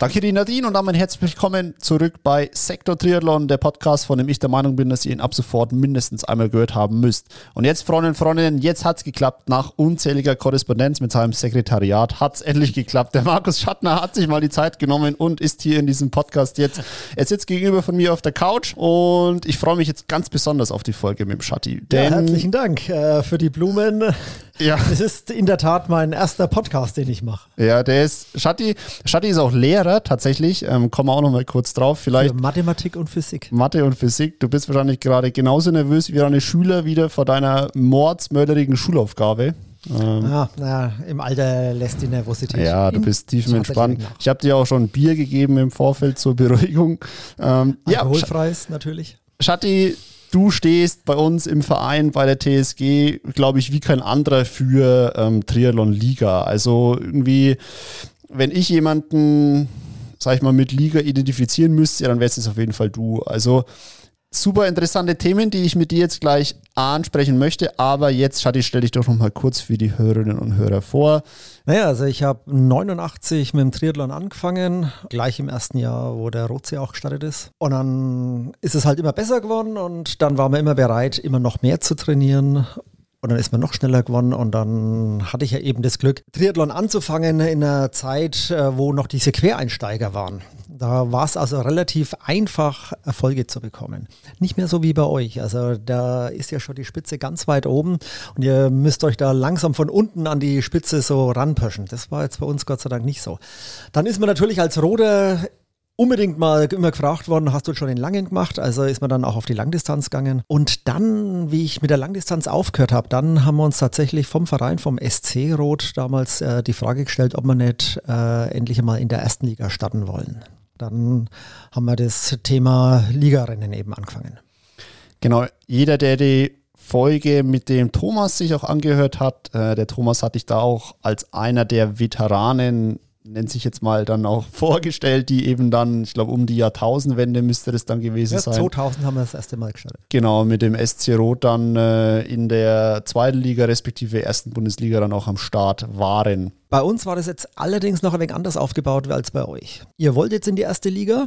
Danke dir, Nadine, und damit herzlich willkommen zurück bei Sektor Triathlon, der Podcast, von dem ich der Meinung bin, dass ihr ihn ab sofort mindestens einmal gehört haben müsst. Und jetzt, Freundinnen und Freundinnen, jetzt hat es geklappt. Nach unzähliger Korrespondenz mit seinem Sekretariat hat es endlich geklappt. Der Markus Schattner hat sich mal die Zeit genommen und ist hier in diesem Podcast jetzt. Er sitzt gegenüber von mir auf der Couch und ich freue mich jetzt ganz besonders auf die Folge mit dem Schatti. ja, herzlichen Dank äh, für die Blumen. Ja. Es ist in der Tat mein erster Podcast, den ich mache. Ja, der ist, Schatti, Schatti ist auch Lehrer tatsächlich, ähm, kommen wir auch noch mal kurz drauf. Vielleicht Für Mathematik und Physik. Mathe und Physik. Du bist wahrscheinlich gerade genauso nervös wie deine Schüler wieder vor deiner mordsmörderigen Schulaufgabe. Ähm, ah, naja, im Alter lässt die Nervosität. Ja, du bist tiefenentspannt. Ich habe dir auch schon Bier gegeben im Vorfeld zur Beruhigung. Ähm, Alkoholfreies ja, natürlich. Schatti, du stehst bei uns im Verein bei der TSG, glaube ich, wie kein anderer für ähm, Triathlon Liga. Also irgendwie, wenn ich jemanden, sag ich mal, mit Liga identifizieren müsste, dann wäre es auf jeden Fall du. Also super interessante Themen, die ich mit dir jetzt gleich ansprechen möchte. Aber jetzt, Schatti, stell dich doch noch mal kurz für die Hörerinnen und Hörer vor. Naja, also ich habe 89 mit dem Triathlon angefangen, gleich im ersten Jahr, wo der Rotsee auch gestartet ist. Und dann ist es halt immer besser geworden und dann waren wir immer bereit, immer noch mehr zu trainieren. Und dann ist man noch schneller geworden und dann hatte ich ja eben das Glück, Triathlon anzufangen in einer Zeit, äh, wo noch diese Quereinsteiger waren. Da war es also relativ einfach, Erfolge zu bekommen. Nicht mehr so wie bei euch. Also da ist ja schon die Spitze ganz weit oben und ihr müsst euch da langsam von unten an die Spitze so ranpöschen. Das war jetzt bei uns Gott sei Dank nicht so. Dann ist man natürlich als Roder unbedingt mal immer gefragt worden, hast du schon den Langen gemacht? Also ist man dann auch auf die Langdistanz gegangen. Und dann, wie ich mit der Langdistanz aufgehört habe, dann haben wir uns tatsächlich vom Verein, vom SC Rot damals äh, die Frage gestellt, ob wir nicht äh, endlich mal in der ersten Liga starten wollen. Dann haben wir das Thema Ligarennen eben angefangen. Genau, jeder, der die Folge mit dem Thomas sich auch angehört hat, äh, der Thomas hatte ich da auch als einer der Veteranen nennt sich jetzt mal dann auch vorgestellt, die eben dann, ich glaube, um die Jahrtausendwende müsste das dann gewesen ja, sein. 2000 haben wir das erste Mal gestartet. Genau, mit dem SC Rot dann äh, in der zweiten Liga respektive ersten Bundesliga dann auch am Start waren. Bei uns war das jetzt allerdings noch ein wenig anders aufgebaut als bei euch. Ihr wollt jetzt in die erste Liga,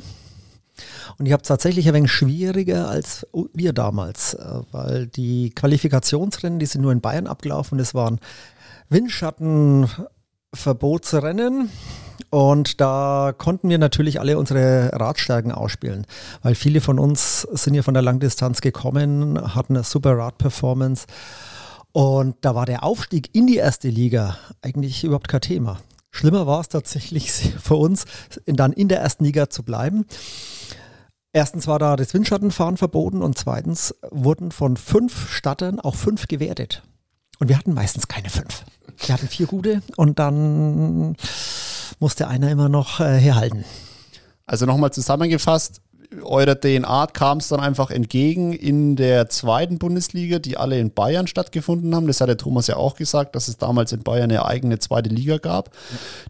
und ihr habt es tatsächlich ein wenig schwieriger als wir damals, äh, weil die Qualifikationsrennen, die sind nur in Bayern abgelaufen. Das waren Windschatten, Verbotsrennen. Und da konnten wir natürlich alle unsere Radstärken ausspielen, weil viele von uns sind ja von der Langdistanz gekommen, hatten eine super Radperformance. Und da war der Aufstieg in die erste Liga eigentlich überhaupt kein Thema. Schlimmer war es tatsächlich für uns, dann in der ersten Liga zu bleiben. Erstens war da das Windschattenfahren verboten und zweitens wurden von fünf Stattern auch fünf gewertet. Und wir hatten meistens keine fünf. Wir hatten vier gute und dann musste einer immer noch äh, herhalten. Also nochmal zusammengefasst, eurer DNA kam es dann einfach entgegen in der zweiten Bundesliga, die alle in Bayern stattgefunden haben. Das hat der Thomas ja auch gesagt, dass es damals in Bayern eine eigene zweite Liga gab.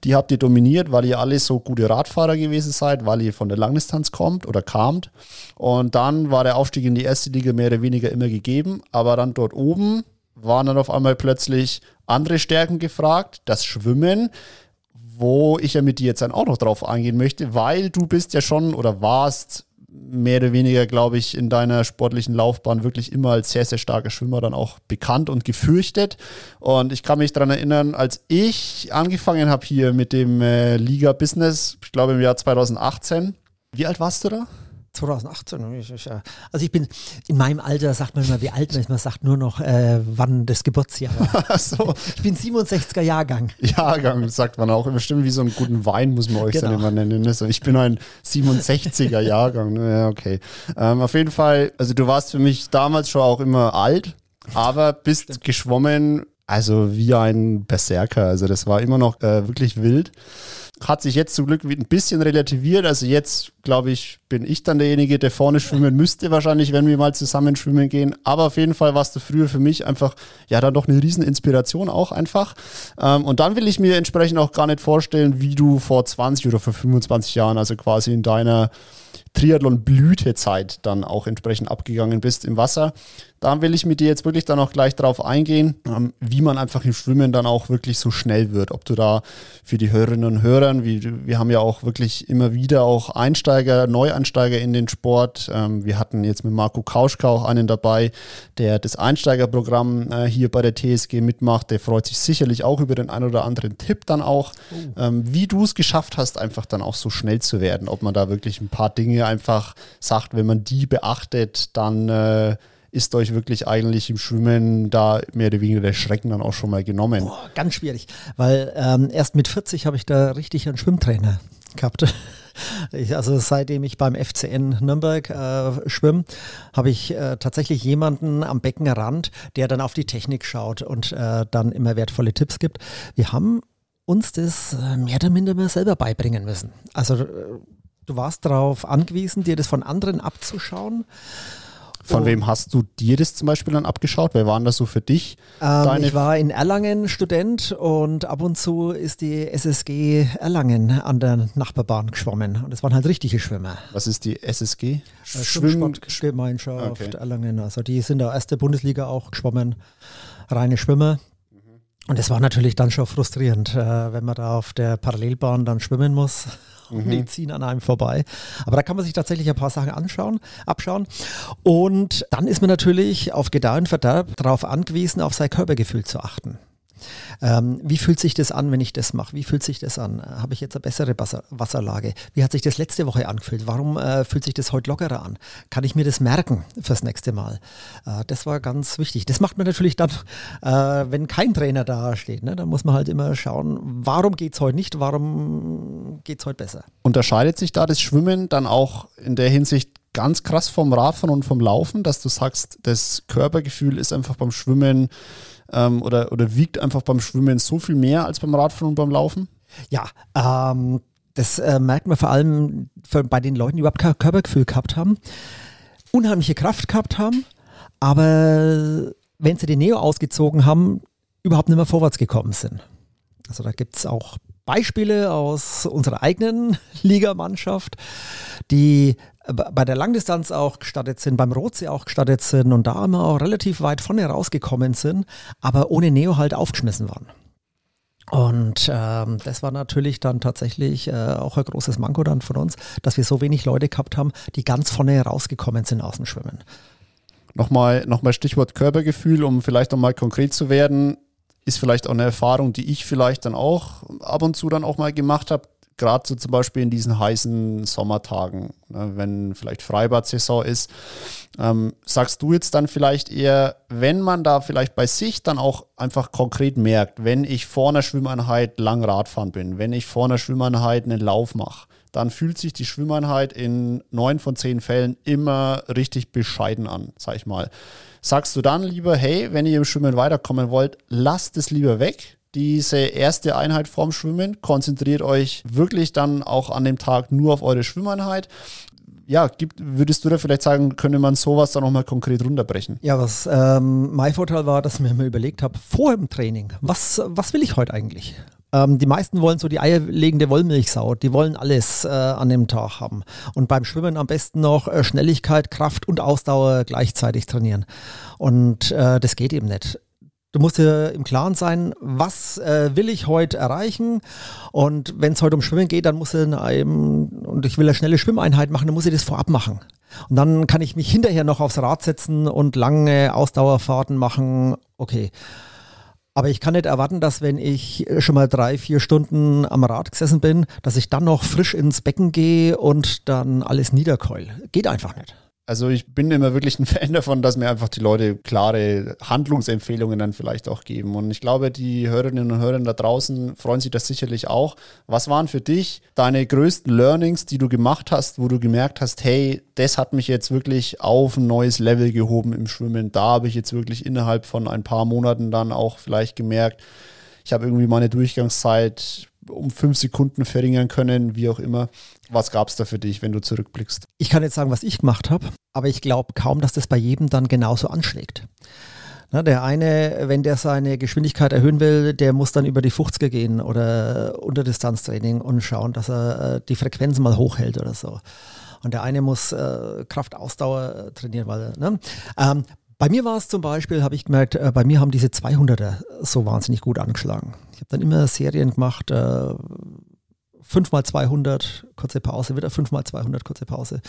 Die habt ihr dominiert, weil ihr alle so gute Radfahrer gewesen seid, weil ihr von der Langdistanz kommt oder kamt. Und dann war der Aufstieg in die erste Liga mehr oder weniger immer gegeben. Aber dann dort oben waren dann auf einmal plötzlich andere Stärken gefragt, das Schwimmen, wo ich ja mit dir jetzt dann auch noch drauf eingehen möchte, weil du bist ja schon oder warst mehr oder weniger, glaube ich, in deiner sportlichen Laufbahn wirklich immer als sehr, sehr starker Schwimmer dann auch bekannt und gefürchtet. Und ich kann mich daran erinnern, als ich angefangen habe hier mit dem äh, Liga-Business, ich glaube im Jahr 2018. Wie alt warst du da? 2018. Also ich bin in meinem Alter, sagt man immer, wie alt man ist. Man sagt nur noch, äh, wann das Geburtsjahr war. so. Ich bin 67er Jahrgang. Jahrgang, sagt man auch. Bestimmt wie so einen guten Wein muss man euch genau. dann immer nennen. Also ich bin ein 67er Jahrgang. Ja, okay. Ähm, auf jeden Fall, also du warst für mich damals schon auch immer alt, aber bist Stimmt. geschwommen, also wie ein Berserker. Also das war immer noch äh, wirklich wild. Hat sich jetzt zum Glück ein bisschen relativiert. Also jetzt, glaube ich, bin ich dann derjenige, der vorne schwimmen müsste wahrscheinlich, wenn wir mal zusammen schwimmen gehen. Aber auf jeden Fall warst du früher für mich einfach, ja, dann doch eine riesen Inspiration auch einfach. Ähm, und dann will ich mir entsprechend auch gar nicht vorstellen, wie du vor 20 oder vor 25 Jahren, also quasi in deiner Triathlon-Blütezeit dann auch entsprechend abgegangen bist im Wasser. Da will ich mit dir jetzt wirklich dann auch gleich drauf eingehen, ähm, wie man einfach im Schwimmen dann auch wirklich so schnell wird. Ob du da für die Hörerinnen und Hörer, wie, wir haben ja auch wirklich immer wieder auch Einsteiger, Neueinsteiger in den Sport. Ähm, wir hatten jetzt mit Marco Kauschka auch einen dabei, der das Einsteigerprogramm äh, hier bei der TSG mitmacht. Der freut sich sicherlich auch über den einen oder anderen Tipp dann auch, oh. Ähm, wie du es geschafft hast, einfach dann auch so schnell zu werden. Ob man da wirklich ein paar Dinge einfach sagt, wenn man die beachtet, dann äh, ist euch wirklich eigentlich im Schwimmen da mehr oder weniger der Schrecken dann auch schon mal genommen? Boah, ganz schwierig, weil ähm, erst mit 40 habe ich da richtig einen Schwimmtrainer gehabt. Ich, also seitdem ich beim FCN Nürnberg äh, schwimme, habe ich äh, tatsächlich jemanden am Beckenrand, der dann auf die Technik schaut und äh, dann immer wertvolle Tipps gibt. Wir haben uns das äh, mehr oder minder selber beibringen müssen. Also äh, du warst darauf angewiesen, dir das von anderen abzuschauen. Von oh. wem hast du dir das zum Beispiel dann abgeschaut? Wer waren das so für dich? Ähm, ich war in Erlangen Student und ab und zu ist die SSG Erlangen an der Nachbarbahn geschwommen. Und das waren halt richtige Schwimmer. Was ist die SSG? Äh, Schwimmsportgemeinschaft okay. Erlangen. Also die sind der erste Bundesliga auch geschwommen. Reine Schwimmer. Mhm. Und es war natürlich dann schon frustrierend, äh, wenn man da auf der Parallelbahn dann schwimmen muss mhm. die ziehen an einem vorbei. Aber da kann man sich tatsächlich ein paar Sachen anschauen, abschauen. Und dann ist man natürlich auf Gedeih Verderb darauf angewiesen, auf sein Körpergefühl zu achten. Ähm, wie fühlt sich das an, wenn ich das mache? Wie fühlt sich das an? Äh, habe ich jetzt eine bessere Wasser Wasserlage? Wie hat sich das letzte Woche angefühlt? Warum äh, fühlt sich das heute lockerer an? Kann ich mir das merken fürs nächste Mal? Äh, das war ganz wichtig. Das macht man natürlich dann, äh, wenn kein Trainer da steht. Ne? Dann muss man halt immer schauen, warum geht es heute nicht? Warum geht es heute besser? Unterscheidet sich da das Schwimmen dann auch in der Hinsicht ganz krass vom Radfahren und vom Laufen, dass du sagst, das Körpergefühl ist einfach beim Schwimmen ähm, oder, oder wiegt einfach beim Schwimmen so viel mehr als beim Radfahren und beim Laufen? Ja, ähm, das äh, merkt man vor allem bei den Leuten, die überhaupt kein Körpergefühl gehabt haben, unheimliche Kraft gehabt haben, aber wenn sie den Neo ausgezogen haben, überhaupt nicht mehr vorwärts gekommen sind. Also da gibt es auch Beispiele aus unserer eigenen Ligamannschaft, die bei der Langdistanz auch gestartet sind, beim Rotsee auch gestartet sind und da immer auch relativ weit vorne rausgekommen sind, aber ohne Neo halt aufgeschmissen waren. Und ähm, das war natürlich dann tatsächlich äh, auch ein großes Manko dann von uns, dass wir so wenig Leute gehabt haben, die ganz vorne rausgekommen sind aus dem Schwimmen. Nochmal, nochmal Stichwort Körpergefühl, um vielleicht nochmal konkret zu werden ist vielleicht auch eine Erfahrung, die ich vielleicht dann auch ab und zu dann auch mal gemacht habe. Gerade so zum Beispiel in diesen heißen Sommertagen, ne, wenn vielleicht Freibad-Saison ist. Ähm, sagst du jetzt dann vielleicht eher, wenn man da vielleicht bei sich dann auch einfach konkret merkt, wenn ich vor einer Schwimmeinheit lang Radfahren bin, wenn ich vor einer Schwimmeinheit einen Lauf mache, dann fühlt sich die Schwimmeinheit in neun von zehn Fällen immer richtig bescheiden an, sag ich mal. Sagst du dann lieber, hey, wenn ihr im Schwimmen weiterkommen wollt, lasst es lieber weg, diese erste Einheit vorm Schwimmen, konzentriert euch wirklich dann auch an dem Tag nur auf eure Schwimmeinheit ja, gibt, würdest du da vielleicht sagen, könnte man sowas dann nochmal konkret runterbrechen? Ja, was ähm, mein Vorteil war, dass ich mir überlegt habe, vor dem Training, was, was will ich heute eigentlich? Ähm, die meisten wollen so die eierlegende Wollmilchsau, die wollen alles äh, an dem Tag haben. Und beim Schwimmen am besten noch äh, Schnelligkeit, Kraft und Ausdauer gleichzeitig trainieren. Und äh, das geht eben nicht. Du musst dir im Klaren sein, was äh, will ich heute erreichen. Und wenn es heute um Schwimmen geht, dann muss ich eben, und ich will eine schnelle Schwimmeinheit machen, dann muss ich das vorab machen. Und dann kann ich mich hinterher noch aufs Rad setzen und lange Ausdauerfahrten machen. Okay. Aber ich kann nicht erwarten, dass wenn ich schon mal drei, vier Stunden am Rad gesessen bin, dass ich dann noch frisch ins Becken gehe und dann alles niederkeul. Geht einfach nicht. Also ich bin immer wirklich ein Fan davon, dass mir einfach die Leute klare Handlungsempfehlungen dann vielleicht auch geben. Und ich glaube, die Hörerinnen und Hörer da draußen freuen sich das sicherlich auch. Was waren für dich deine größten Learnings, die du gemacht hast, wo du gemerkt hast, hey, das hat mich jetzt wirklich auf ein neues Level gehoben im Schwimmen. Da habe ich jetzt wirklich innerhalb von ein paar Monaten dann auch vielleicht gemerkt, ich habe irgendwie meine Durchgangszeit um fünf Sekunden verringern können, wie auch immer. Was gab es da für dich, wenn du zurückblickst? Ich kann jetzt sagen, was ich gemacht habe, aber ich glaube kaum, dass das bei jedem dann genauso anschlägt. Na, der eine, wenn der seine Geschwindigkeit erhöhen will, der muss dann über die 50er gehen oder Unterdistanztraining und schauen, dass er äh, die Frequenz mal hochhält oder so. Und der eine muss äh, Kraftausdauer trainieren, weil, ne? ähm, bei mir war es zum Beispiel, habe ich gemerkt, äh, bei mir haben diese 200er so wahnsinnig gut angeschlagen. Ich habe dann immer Serien gemacht, äh, 5 mal 200, kurze Pause, wieder 5 mal 200, kurze Pause.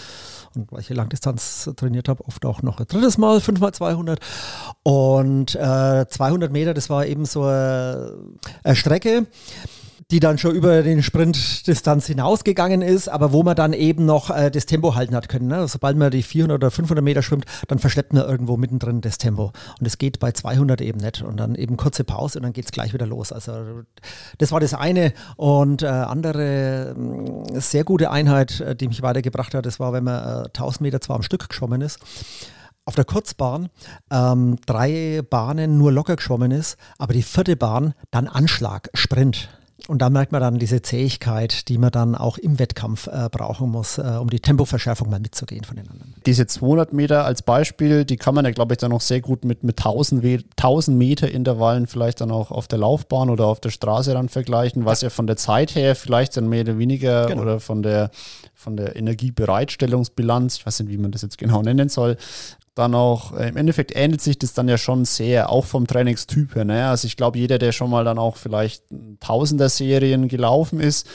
Und weil ich hier Langdistanz trainiert habe, oft auch noch ein drittes Mal 5 mal 200. Und äh, 200 Meter, das war eben so eine, eine Strecke die dann schon über den Sprintdistanz hinausgegangen ist, aber wo man dann eben noch äh, das Tempo halten hat können. Ne? Sobald man die 400 oder 500 Meter schwimmt, dann verschleppt man irgendwo mittendrin das Tempo. Und es geht bei 200 eben nicht. Und dann eben kurze Pause und dann geht es gleich wieder los. Also das war das eine. Und äh, andere äh, sehr gute Einheit, äh, die mich weitergebracht hat, das war, wenn man äh, 1000 Meter zwar am Stück geschwommen ist, auf der Kurzbahn ähm, drei Bahnen nur locker geschwommen ist, aber die vierte Bahn dann Anschlag, Sprint. Und da merkt man dann diese Zähigkeit, die man dann auch im Wettkampf äh, brauchen muss, äh, um die Tempoverschärfung mal mitzugehen von den anderen. Diese 200 Meter als Beispiel, die kann man ja, glaube ich, dann auch sehr gut mit, mit 1000, 1000 Meter Intervallen vielleicht dann auch auf der Laufbahn oder auf der Straße dann vergleichen, was ja von der Zeit her vielleicht dann mehr oder weniger genau. oder von der, von der Energiebereitstellungsbilanz, ich weiß nicht, wie man das jetzt genau nennen soll, dann auch, äh, im Endeffekt ähnelt sich das dann ja schon sehr, auch vom Trainingstyp her. Ne? Also ich glaube, jeder, der schon mal dann auch vielleicht Tausender-Serien gelaufen ist,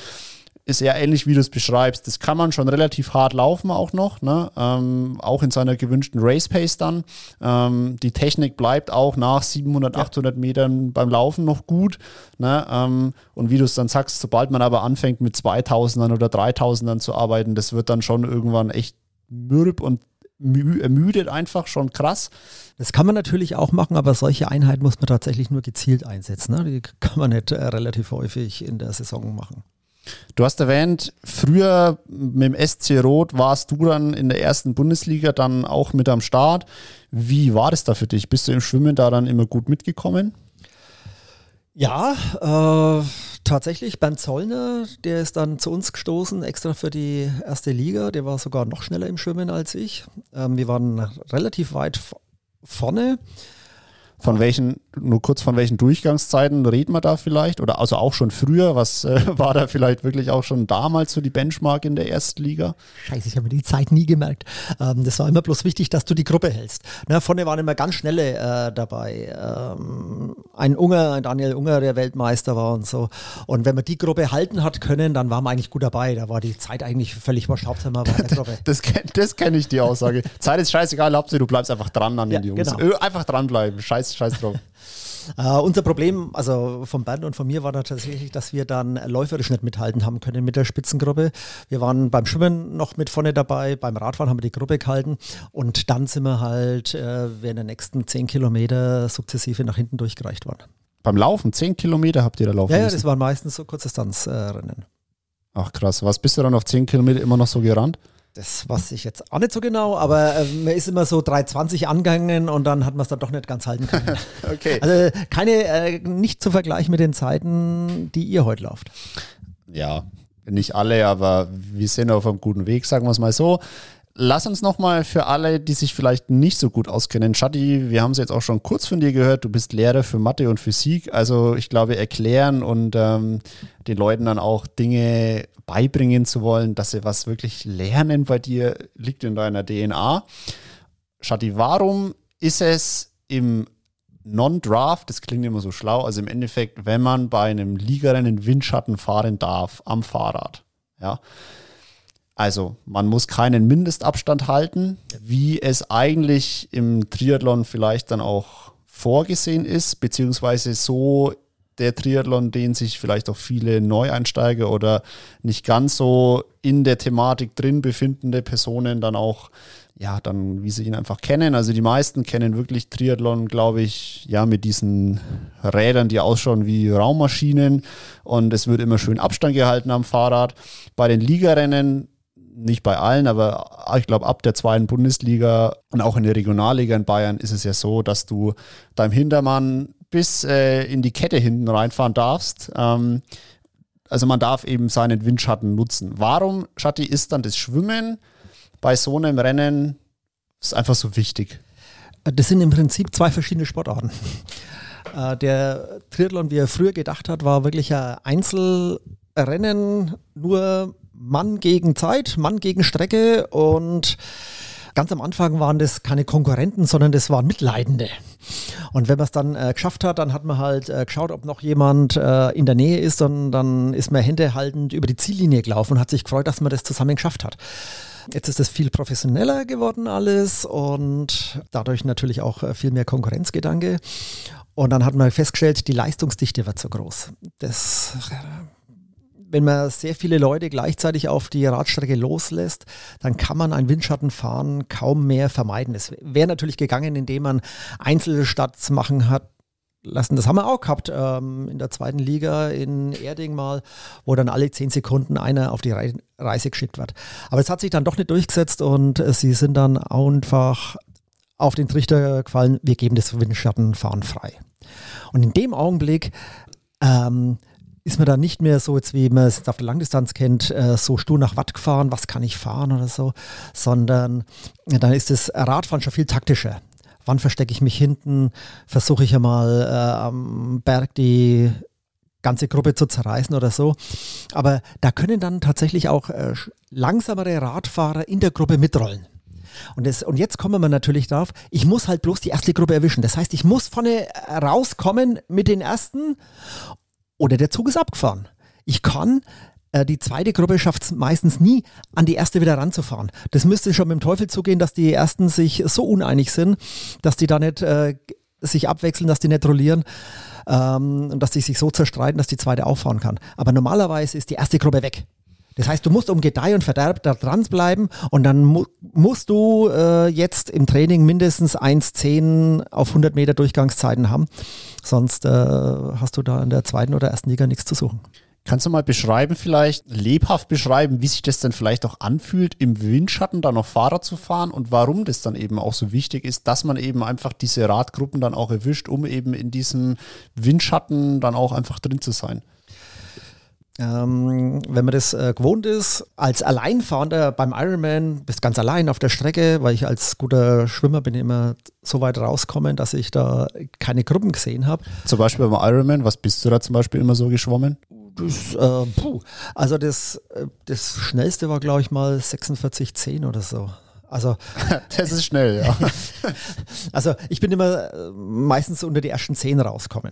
ist eher ähnlich, wie du es beschreibst. Das kann man schon relativ hart laufen auch noch, ne? ähm, auch in seiner gewünschten Race Pace dann. Ähm, die Technik bleibt auch nach 700, ja. 800 Metern beim Laufen noch gut. Ne? Ähm, und wie du es dann sagst, sobald man aber anfängt mit 2000ern oder 3000ern zu arbeiten, das wird dann schon irgendwann echt mürb und ermüdet einfach schon krass. Das kann man natürlich auch machen, aber solche Einheiten muss man tatsächlich nur gezielt einsetzen. Ne? Die kann man nicht äh, relativ häufig in der Saison machen. Du hast erwähnt, früher mit dem SC Rot warst du dann in der ersten Bundesliga dann auch mit am Start. Wie war das da für dich? Bist du im Schwimmen da dann immer gut mitgekommen? Ja, äh, tatsächlich. Bernd Zollner, der ist dann zu uns gestoßen, extra für die erste Liga. Der war sogar noch schneller im Schwimmen als ich. Ähm, wir waren relativ weit vorne. Von welchen, nur kurz von welchen Durchgangszeiten reden wir da vielleicht? Oder also auch schon früher? Was äh, war da vielleicht wirklich auch schon damals so die Benchmark in der Erstliga? Scheiße, ich habe mir die Zeit nie gemerkt. Ähm, das war immer bloß wichtig, dass du die Gruppe hältst. Ne, vorne waren immer ganz schnelle äh, dabei. Ähm, ein Unger, ein Daniel Unger, der Weltmeister war und so. Und wenn man die Gruppe halten hat können, dann war man eigentlich gut dabei. Da war die Zeit eigentlich völlig man war in der Gruppe. das das kenne ich, die Aussage. Zeit ist scheißegal, Hauptsache du bleibst einfach dran an den ja, Jungs. Genau. Einfach dranbleiben. Scheiß scheiß drauf. Uh, unser Problem, also von Bernd und von mir, war tatsächlich, dass wir dann läuferisch nicht mithalten haben können mit der Spitzengruppe. Wir waren beim Schwimmen noch mit vorne dabei, beim Radfahren haben wir die Gruppe gehalten und dann sind wir halt äh, während der nächsten zehn Kilometer sukzessive nach hinten durchgereicht worden. Beim Laufen, zehn Kilometer habt ihr da laufen Ja, ja das waren meistens so Kurzdistanzrennen. Äh, Ach krass, was bist du dann auf zehn Kilometer immer noch so gerannt? Das weiß ich jetzt auch nicht so genau, aber äh, man ist immer so 3,20 angegangen und dann hat man es dann doch nicht ganz halten können. okay. Also keine, äh, nicht zu vergleichen mit den Zeiten, die ihr heute lauft. Ja, nicht alle, aber wir sind auf einem guten Weg, sagen wir es mal so. Lass uns nochmal für alle, die sich vielleicht nicht so gut auskennen. Shadi, wir haben es jetzt auch schon kurz von dir gehört. Du bist Lehrer für Mathe und Physik. Also ich glaube, erklären und ähm, den Leuten dann auch Dinge beibringen zu wollen, dass sie was wirklich lernen bei dir, liegt in deiner DNA. Shadi, warum ist es im Non-Draft, das klingt immer so schlau, also im Endeffekt, wenn man bei einem Ligarennen Windschatten fahren darf am Fahrrad, ja, also man muss keinen Mindestabstand halten, wie es eigentlich im Triathlon vielleicht dann auch vorgesehen ist, beziehungsweise so der Triathlon, den sich vielleicht auch viele Neueinsteiger oder nicht ganz so in der Thematik drin befindende Personen dann auch, ja, dann, wie sie ihn einfach kennen. Also die meisten kennen wirklich Triathlon, glaube ich, ja, mit diesen Rädern, die ausschauen wie Raummaschinen und es wird immer schön Abstand gehalten am Fahrrad. Bei den Ligarennen nicht bei allen, aber ich glaube, ab der zweiten Bundesliga und auch in der Regionalliga in Bayern ist es ja so, dass du deinem Hintermann bis äh, in die Kette hinten reinfahren darfst. Ähm, also man darf eben seinen Windschatten nutzen. Warum, Schatti, ist dann das Schwimmen bei so einem Rennen ist einfach so wichtig? Das sind im Prinzip zwei verschiedene Sportarten. Äh, der Triathlon, wie er früher gedacht hat, war wirklich ein Einzelrennen, nur Mann gegen Zeit, Mann gegen Strecke und Ganz am Anfang waren das keine Konkurrenten, sondern das waren Mitleidende. Und wenn man es dann äh, geschafft hat, dann hat man halt äh, geschaut, ob noch jemand äh, in der Nähe ist und dann ist man händehaltend über die Ziellinie gelaufen und hat sich gefreut, dass man das zusammen geschafft hat. Jetzt ist es viel professioneller geworden alles und dadurch natürlich auch äh, viel mehr Konkurrenzgedanke. Und dann hat man festgestellt, die Leistungsdichte wird so groß. Das wenn man sehr viele Leute gleichzeitig auf die Radstrecke loslässt, dann kann man ein Windschattenfahren kaum mehr vermeiden. Es wäre natürlich gegangen, indem man Einzelstarts machen hat, lassen. Das haben wir auch gehabt ähm, in der zweiten Liga in Erding mal, wo dann alle zehn Sekunden einer auf die Reise geschickt wird. Aber es hat sich dann doch nicht durchgesetzt und äh, sie sind dann einfach auf den Trichter gefallen, wir geben das Windschattenfahren frei. Und in dem Augenblick ähm, ist man da nicht mehr so, jetzt wie man es auf der Langdistanz kennt, äh, so stur nach Watt gefahren, was kann ich fahren oder so, sondern dann ist das Radfahren schon viel taktischer. Wann verstecke ich mich hinten? Versuche ich einmal äh, am Berg die ganze Gruppe zu zerreißen oder so. Aber da können dann tatsächlich auch äh, langsamere Radfahrer in der Gruppe mitrollen. Und, das, und jetzt kommen wir natürlich drauf, ich muss halt bloß die erste Gruppe erwischen. Das heißt, ich muss vorne rauskommen mit den ersten oder der Zug ist abgefahren. Ich kann äh, die zweite Gruppe schafft es meistens nie, an die erste wieder ranzufahren. Das müsste schon mit dem Teufel zugehen, dass die ersten sich so uneinig sind, dass die da nicht äh, sich abwechseln, dass die nicht rollieren ähm, und dass die sich so zerstreiten, dass die zweite auffahren kann. Aber normalerweise ist die erste Gruppe weg. Das heißt, du musst um Gedeih und Verderb da dran bleiben und dann mu musst du äh, jetzt im Training mindestens 1,10 auf 100 Meter Durchgangszeiten haben. Sonst äh, hast du da in der zweiten oder ersten Liga nichts zu suchen. Kannst du mal beschreiben, vielleicht lebhaft beschreiben, wie sich das denn vielleicht auch anfühlt, im Windschatten da noch Fahrrad zu fahren und warum das dann eben auch so wichtig ist, dass man eben einfach diese Radgruppen dann auch erwischt, um eben in diesem Windschatten dann auch einfach drin zu sein? Ähm, wenn man das äh, gewohnt ist, als Alleinfahrender beim Ironman, bist ganz allein auf der Strecke, weil ich als guter Schwimmer bin immer so weit rauskommen, dass ich da keine Gruppen gesehen habe. Zum Beispiel beim Ironman, was bist du da zum Beispiel immer so geschwommen? Das, äh, puh. Also das, äh, das schnellste war, glaube ich, mal 46,10 oder so. Also, das ist schnell, ja. also ich bin immer äh, meistens unter die ersten zehn rauskommen.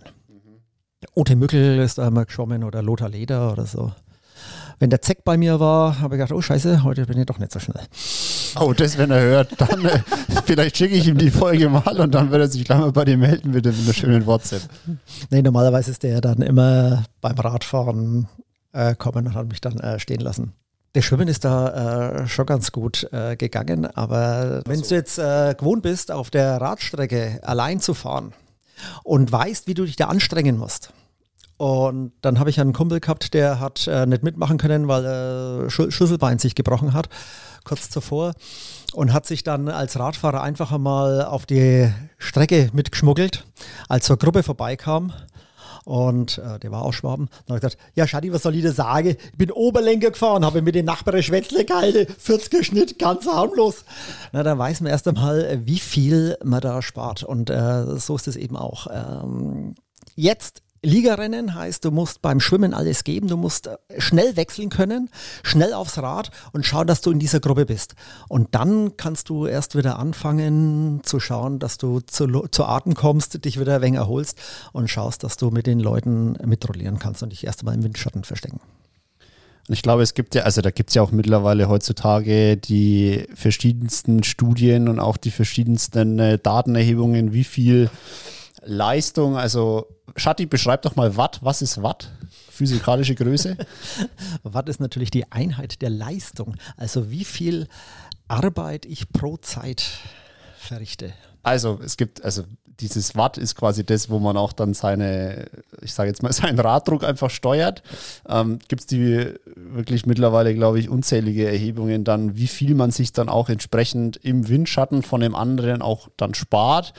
Ote Mückel ist da immer geschwommen oder Lothar Leder oder so. Wenn der Zeck bei mir war, habe ich gedacht, oh scheiße, heute bin ich doch nicht so schnell. Oh, das, wenn er hört, dann äh, vielleicht schicke ich ihm die Folge mal und dann wird er sich gleich mal bei dir melden mit einer schönen WhatsApp. Nee, normalerweise ist der dann immer beim Radfahren äh, kommen und hat mich dann äh, stehen lassen. Der Schwimmen ist da äh, schon ganz gut äh, gegangen, aber wenn du jetzt äh, gewohnt bist, auf der Radstrecke allein zu fahren, und weißt, wie du dich da anstrengen musst. Und dann habe ich einen Kumpel gehabt, der hat äh, nicht mitmachen können, weil er Sch Schlüsselbein sich gebrochen hat, kurz zuvor. Und hat sich dann als Radfahrer einfach einmal auf die Strecke mitgeschmuggelt, als zur Gruppe vorbeikam. Und äh, der war auch Schwaben. Dann habe ich gesagt, ja Schadi, was soll ich dir sagen? Ich bin Oberlenker gefahren, habe mit den Nachbarn Schwätzle gehalten, 40er Schnitt, ganz harmlos. Na, da weiß man erst einmal, wie viel man da spart. Und äh, so ist es eben auch. Ähm, jetzt Ligarennen heißt, du musst beim Schwimmen alles geben, du musst äh, schnell wechseln können, schnell aufs Rad und schauen, dass du in dieser Gruppe bist. Und dann kannst du erst wieder anfangen zu schauen, dass du zu, zu Atem kommst, dich wieder ein wenig erholst und schaust, dass du mit den Leuten mitrollieren kannst und dich erst einmal im Windschatten verstecken. Ich glaube, es gibt ja, also da gibt es ja auch mittlerweile heutzutage die verschiedensten Studien und auch die verschiedensten äh, Datenerhebungen, wie viel Leistung, also Schatti, beschreib doch mal Watt. Was ist Watt? Physikalische Größe? Watt ist natürlich die Einheit der Leistung. Also wie viel Arbeit ich pro Zeit verrichte. Also es gibt, also dieses Watt ist quasi das, wo man auch dann seine, ich sage jetzt mal, seinen Raddruck einfach steuert. Ähm, gibt es die wirklich mittlerweile, glaube ich, unzählige Erhebungen dann, wie viel man sich dann auch entsprechend im Windschatten von dem anderen auch dann spart.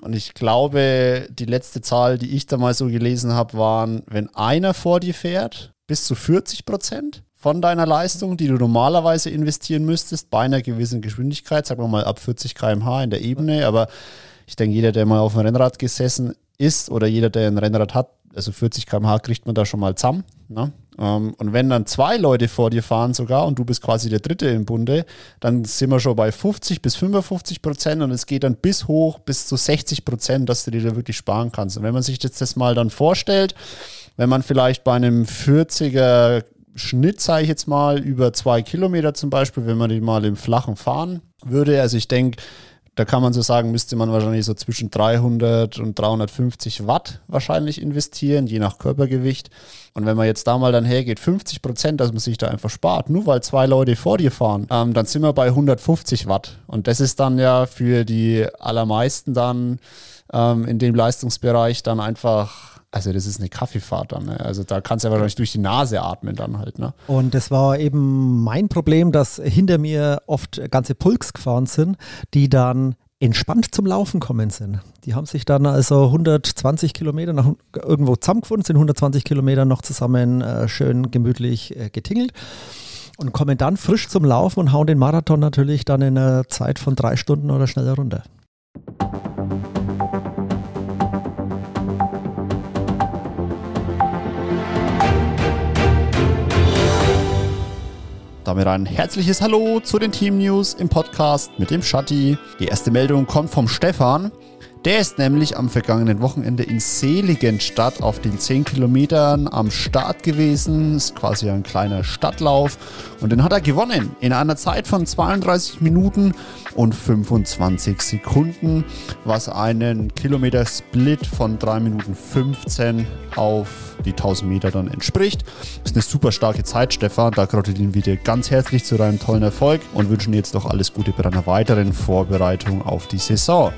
Und ich glaube, die letzte Zahl, die ich da mal so gelesen habe, waren, wenn einer vor dir fährt, bis zu 40 Prozent von deiner Leistung, die du normalerweise investieren müsstest, bei einer gewissen Geschwindigkeit, sagen wir mal ab 40 km/h in der Ebene. Aber ich denke, jeder, der mal auf dem Rennrad gesessen ist oder jeder, der ein Rennrad hat, also 40 km/h kriegt man da schon mal zusammen. Ne? Ähm, und wenn dann zwei Leute vor dir fahren sogar und du bist quasi der Dritte im Bunde, dann sind wir schon bei 50 bis 55 Prozent und es geht dann bis hoch bis zu 60 Prozent, dass du dir da wirklich sparen kannst. Und wenn man sich jetzt das mal dann vorstellt, wenn man vielleicht bei einem 40er Schnitt, sage ich jetzt mal, über zwei Kilometer zum Beispiel, wenn man die mal im Flachen fahren würde, also ich denke, da kann man so sagen, müsste man wahrscheinlich so zwischen 300 und 350 Watt wahrscheinlich investieren, je nach Körpergewicht. Und wenn man jetzt da mal dann hergeht, 50 Prozent, dass man sich da einfach spart, nur weil zwei Leute vor dir fahren, ähm, dann sind wir bei 150 Watt. Und das ist dann ja für die allermeisten dann ähm, in dem Leistungsbereich dann einfach also das ist eine Kaffeefahrt dann. Ne? Also da kannst du ja wahrscheinlich durch die Nase atmen dann halt. Ne? Und das war eben mein Problem, dass hinter mir oft ganze Pulks gefahren sind, die dann entspannt zum Laufen kommen sind. Die haben sich dann also 120 Kilometer nach irgendwo zusammengefunden, sind 120 Kilometer noch zusammen äh, schön gemütlich äh, getingelt und kommen dann frisch zum Laufen und hauen den Marathon natürlich dann in einer Zeit von drei Stunden oder schneller runter. Damit ein herzliches Hallo zu den Team News im Podcast mit dem Schatti. Die erste Meldung kommt vom Stefan. Der ist nämlich am vergangenen Wochenende in Seligenstadt auf den 10 Kilometern am Start gewesen. Ist quasi ein kleiner Stadtlauf. Und den hat er gewonnen in einer Zeit von 32 Minuten und 25 Sekunden, was einen Kilometer-Split von 3 Minuten 15 auf die 1000 Meter dann entspricht. Ist eine super starke Zeit, Stefan. Da gratulieren wir dir ganz herzlich zu deinem tollen Erfolg und wünschen dir jetzt noch alles Gute bei deiner weiteren Vorbereitung auf die Saison.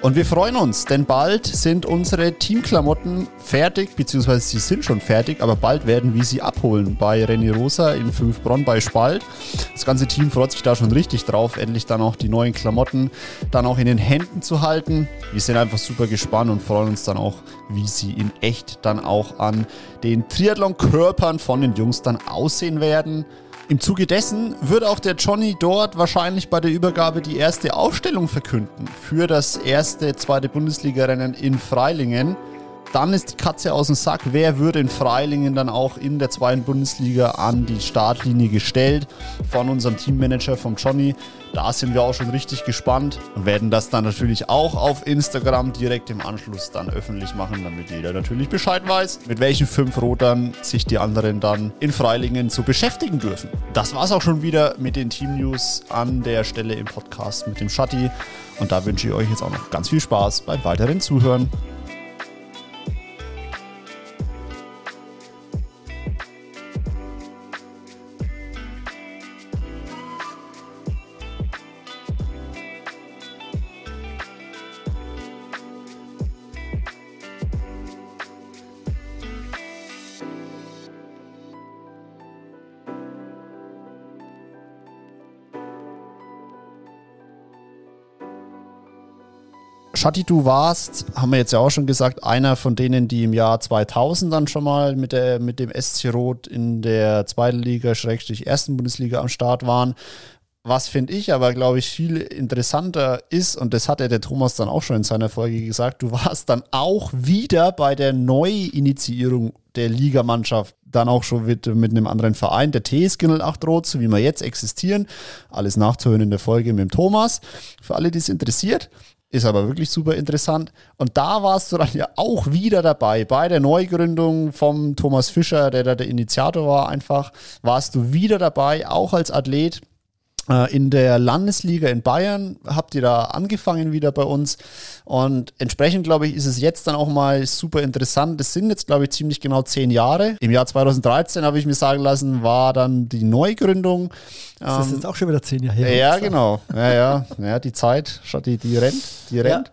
Und wir freuen uns, denn bald sind unsere Teamklamotten fertig, beziehungsweise sie sind schon fertig, aber bald werden wir sie abholen bei René Rosa in Fünfbronn bei Spalt. Das ganze Team freut sich da schon richtig drauf, endlich dann auch die neuen Klamotten dann auch in den Händen zu halten. Wir sind einfach super gespannt und freuen uns dann auch, wie sie in echt dann auch an den Triathlon-Körpern von den Jungs dann aussehen werden. Im Zuge dessen wird auch der Johnny dort wahrscheinlich bei der Übergabe die erste Aufstellung verkünden für das erste zweite Bundesliga-Rennen in Freilingen. Dann ist die Katze aus dem Sack. Wer wird in Freilingen dann auch in der zweiten Bundesliga an die Startlinie gestellt? Von unserem Teammanager, vom Johnny. Da sind wir auch schon richtig gespannt und werden das dann natürlich auch auf Instagram direkt im Anschluss dann öffentlich machen, damit jeder natürlich Bescheid weiß, mit welchen fünf Rotern sich die anderen dann in Freilingen zu beschäftigen dürfen. Das war's auch schon wieder mit den Team News an der Stelle im Podcast mit dem Shatti. Und da wünsche ich euch jetzt auch noch ganz viel Spaß beim weiteren Zuhören. Shatti, du warst, haben wir jetzt ja auch schon gesagt, einer von denen, die im Jahr 2000 dann schon mal mit, der, mit dem SC Rot in der zweiten Liga, Schrägstrich ersten Bundesliga am Start waren. Was finde ich aber, glaube ich, viel interessanter ist, und das hat ja der Thomas dann auch schon in seiner Folge gesagt, du warst dann auch wieder bei der Neuinitiierung der Ligamannschaft, dann auch schon mit, mit einem anderen Verein, der TSG 08 Rot, so wie wir jetzt existieren. Alles nachzuhören in der Folge mit dem Thomas. Für alle, die es interessiert. Ist aber wirklich super interessant. Und da warst du dann ja auch wieder dabei bei der Neugründung vom Thomas Fischer, der da der Initiator war, einfach. Warst du wieder dabei, auch als Athlet. Äh, in der Landesliga in Bayern habt ihr da angefangen wieder bei uns und entsprechend glaube ich ist es jetzt dann auch mal super interessant. Das sind jetzt glaube ich ziemlich genau zehn Jahre. Im Jahr 2013 habe ich mir sagen lassen, war dann die Neugründung. Das ist ähm, jetzt auch schon wieder zehn Jahre her. Ja, genau. Ja, ja, ja, die Zeit, die, die rennt, die rennt. Ja.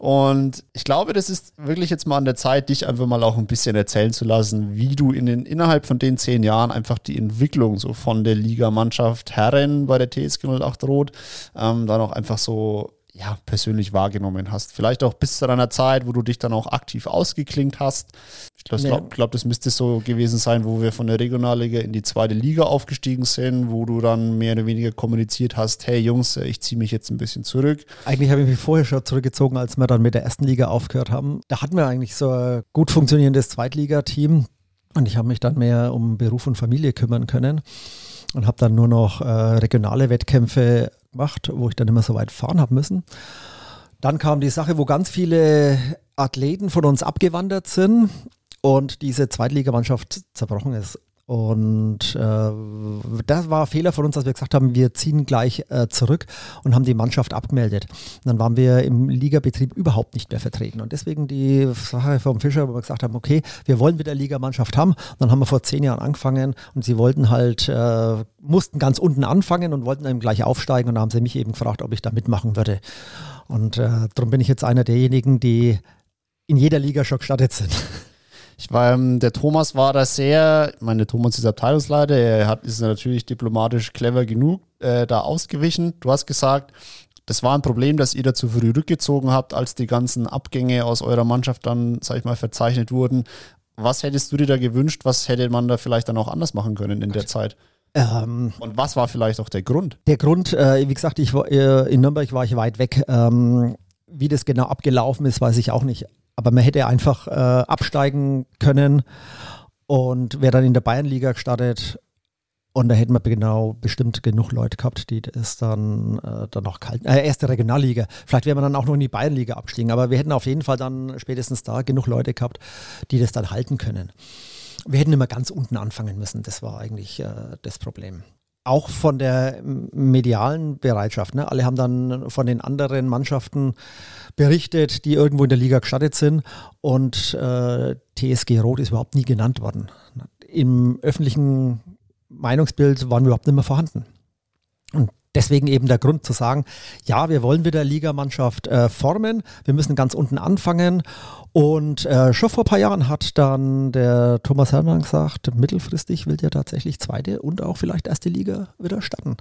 Und ich glaube, das ist wirklich jetzt mal an der Zeit, dich einfach mal auch ein bisschen erzählen zu lassen, wie du in den, innerhalb von den zehn Jahren einfach die Entwicklung so von der Ligamannschaft Herren bei der TSG 08 Rot ähm, dann auch einfach so ja, persönlich wahrgenommen hast. Vielleicht auch bis zu deiner Zeit, wo du dich dann auch aktiv ausgeklingt hast. Ich glaube, nee. glaub, das müsste so gewesen sein, wo wir von der Regionalliga in die zweite Liga aufgestiegen sind, wo du dann mehr oder weniger kommuniziert hast, hey Jungs, ich ziehe mich jetzt ein bisschen zurück. Eigentlich habe ich mich vorher schon zurückgezogen, als wir dann mit der ersten Liga aufgehört haben. Da hatten wir eigentlich so ein gut funktionierendes Zweitligateam und ich habe mich dann mehr um Beruf und Familie kümmern können und habe dann nur noch äh, regionale Wettkämpfe gemacht, wo ich dann immer so weit fahren habe müssen. Dann kam die Sache, wo ganz viele Athleten von uns abgewandert sind und diese Zweitligamannschaft zerbrochen ist. Und äh, das war ein Fehler von uns, dass wir gesagt haben, wir ziehen gleich äh, zurück und haben die Mannschaft abgemeldet. Und dann waren wir im Ligabetrieb überhaupt nicht mehr vertreten. Und deswegen die Sache vom Fischer, wo wir gesagt haben, okay, wir wollen wieder Ligamannschaft haben. Und dann haben wir vor zehn Jahren angefangen und sie wollten halt, äh, mussten ganz unten anfangen und wollten dann gleich aufsteigen. Und da haben sie mich eben gefragt, ob ich da mitmachen würde. Und äh, darum bin ich jetzt einer derjenigen, die in jeder Liga schon gestartet sind. Ich war, ähm, der Thomas war da sehr, ich meine, Thomas ist Abteilungsleiter, er hat, ist natürlich diplomatisch clever genug äh, da ausgewichen. Du hast gesagt, das war ein Problem, dass ihr da zu früh rückgezogen habt, als die ganzen Abgänge aus eurer Mannschaft dann, sag ich mal, verzeichnet wurden. Was hättest du dir da gewünscht? Was hätte man da vielleicht dann auch anders machen können in der Zeit? Ähm, Und was war vielleicht auch der Grund? Der Grund, äh, wie gesagt, ich war, äh, in Nürnberg war ich weit weg. Ähm, wie das genau abgelaufen ist, weiß ich auch nicht. Aber man hätte einfach äh, absteigen können und wäre dann in der Bayernliga gestartet. Und da hätten wir genau bestimmt genug Leute gehabt, die das dann, äh, dann noch kalt, äh, erste Regionalliga. Vielleicht wären wir dann auch noch in die Bayernliga abstiegen, aber wir hätten auf jeden Fall dann spätestens da genug Leute gehabt, die das dann halten können. Wir hätten immer ganz unten anfangen müssen. Das war eigentlich äh, das Problem auch von der medialen Bereitschaft. Ne? Alle haben dann von den anderen Mannschaften berichtet, die irgendwo in der Liga gestartet sind. Und äh, TSG Rot ist überhaupt nie genannt worden. Im öffentlichen Meinungsbild waren wir überhaupt nicht mehr vorhanden. Deswegen eben der Grund zu sagen, ja, wir wollen wieder Ligamannschaft äh, formen, wir müssen ganz unten anfangen. Und äh, schon vor ein paar Jahren hat dann der Thomas Hermann gesagt, mittelfristig will der tatsächlich zweite und auch vielleicht erste Liga wieder starten.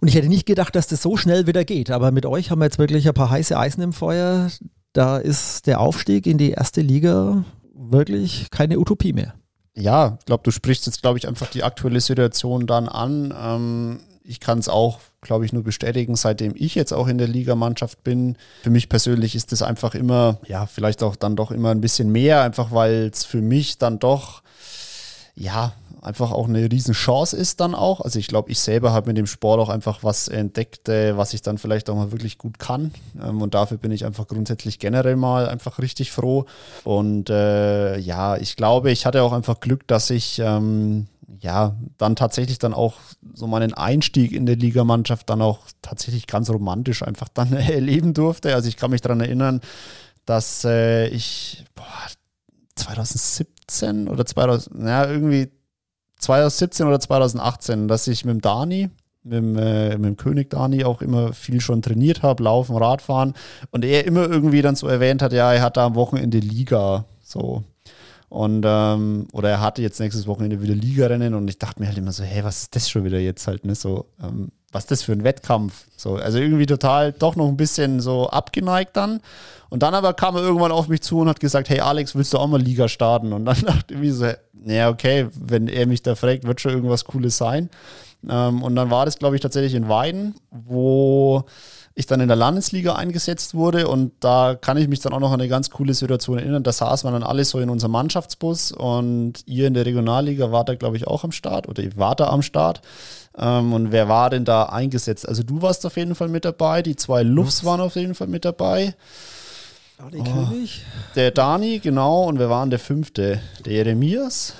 Und ich hätte nicht gedacht, dass das so schnell wieder geht. Aber mit euch haben wir jetzt wirklich ein paar heiße Eisen im Feuer. Da ist der Aufstieg in die erste Liga wirklich keine Utopie mehr. Ja, ich glaube, du sprichst jetzt, glaube ich, einfach die aktuelle Situation dann an. Ähm, ich kann es auch, glaube ich, nur bestätigen, seitdem ich jetzt auch in der Ligamannschaft bin. Für mich persönlich ist das einfach immer, ja, vielleicht auch dann doch immer ein bisschen mehr, einfach weil es für mich dann doch, ja, einfach auch eine Riesenchance ist dann auch. Also ich glaube, ich selber habe mit dem Sport auch einfach was entdeckt, äh, was ich dann vielleicht auch mal wirklich gut kann. Ähm, und dafür bin ich einfach grundsätzlich generell mal einfach richtig froh. Und äh, ja, ich glaube, ich hatte auch einfach Glück, dass ich ähm, ja, dann tatsächlich dann auch so meinen Einstieg in der Ligamannschaft dann auch tatsächlich ganz romantisch einfach dann erleben durfte. Also ich kann mich daran erinnern, dass äh, ich boah, 2017 oder 2000, ja, irgendwie 2017 oder 2018, dass ich mit dem Dani, mit dem, äh, mit dem König Dani auch immer viel schon trainiert habe, Laufen, Radfahren und er immer irgendwie dann so erwähnt hat, ja, er hat da am Wochenende Liga, so. Und, ähm, oder er hatte jetzt nächstes Wochenende wieder Ligarennen und ich dachte mir halt immer so, hey, was ist das schon wieder jetzt halt, ne? So, ähm, was ist das für ein Wettkampf? So, also irgendwie total doch noch ein bisschen so abgeneigt dann. Und dann aber kam er irgendwann auf mich zu und hat gesagt, hey Alex, willst du auch mal Liga starten? Und dann dachte ich mir so, ja, okay, wenn er mich da fragt, wird schon irgendwas Cooles sein. Ähm, und dann war das, glaube ich, tatsächlich in Weiden, wo ich dann in der Landesliga eingesetzt wurde und da kann ich mich dann auch noch an eine ganz coole Situation erinnern. Da saßen wir dann alle so in unserem Mannschaftsbus und ihr in der Regionalliga wart da, glaube ich, auch am Start oder ihr wart da am Start. Ähm, und wer war denn da eingesetzt? Also du warst auf jeden Fall mit dabei, die zwei Lufs waren auf jeden Fall mit dabei. Dani oh, König? Der Dani, genau, und wer war denn der fünfte? Der Jeremias?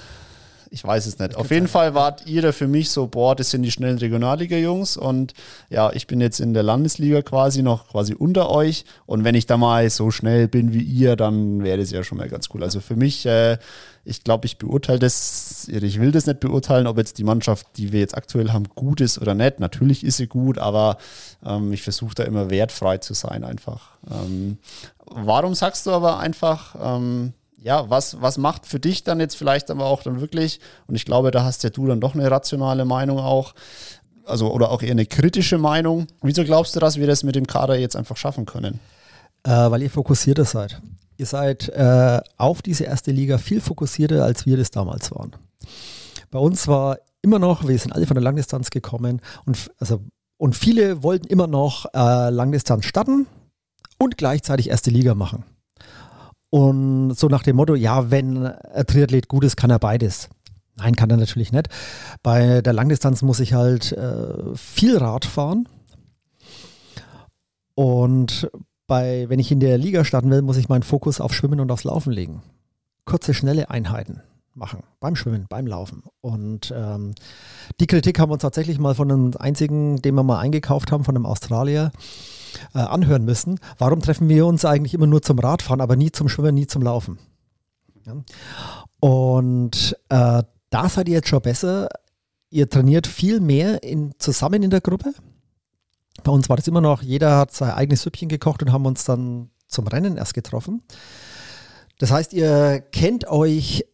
Ich weiß es nicht. Auf jeden Fall wart ihr da für mich so, boah, das sind die schnellen Regionalliga-Jungs und ja, ich bin jetzt in der Landesliga quasi noch quasi unter euch und wenn ich da mal so schnell bin wie ihr, dann wäre das ja schon mal ganz cool. Also für mich, äh, ich glaube, ich beurteile das, ich will das nicht beurteilen, ob jetzt die Mannschaft, die wir jetzt aktuell haben, gut ist oder nicht. Natürlich ist sie gut, aber ähm, ich versuche da immer wertfrei zu sein einfach. Ähm, warum sagst du aber einfach, ähm, ja, was, was macht für dich dann jetzt vielleicht aber auch dann wirklich, und ich glaube, da hast ja du dann doch eine rationale Meinung auch, also oder auch eher eine kritische Meinung. Wieso glaubst du, dass wir das mit dem Kader jetzt einfach schaffen können? Äh, weil ihr fokussierter seid. Ihr seid äh, auf diese erste Liga viel fokussierter, als wir das damals waren. Bei uns war immer noch, wir sind alle von der Langdistanz gekommen und, also, und viele wollten immer noch äh, Langdistanz starten und gleichzeitig erste Liga machen. Und so nach dem Motto, ja, wenn ein Triathlet gut ist, kann er beides. Nein, kann er natürlich nicht. Bei der Langdistanz muss ich halt äh, viel Rad fahren. Und bei, wenn ich in der Liga starten will, muss ich meinen Fokus auf Schwimmen und aufs Laufen legen. Kurze, schnelle Einheiten machen. Beim Schwimmen, beim Laufen. Und ähm, die Kritik haben wir uns tatsächlich mal von einem einzigen, den wir mal eingekauft haben, von einem Australier, anhören müssen. Warum treffen wir uns eigentlich immer nur zum Radfahren, aber nie zum Schwimmen, nie zum Laufen? Ja. Und äh, da seid ihr jetzt schon besser. Ihr trainiert viel mehr in, zusammen in der Gruppe. Bei uns war das immer noch, jeder hat sein eigenes Süppchen gekocht und haben uns dann zum Rennen erst getroffen. Das heißt, ihr kennt euch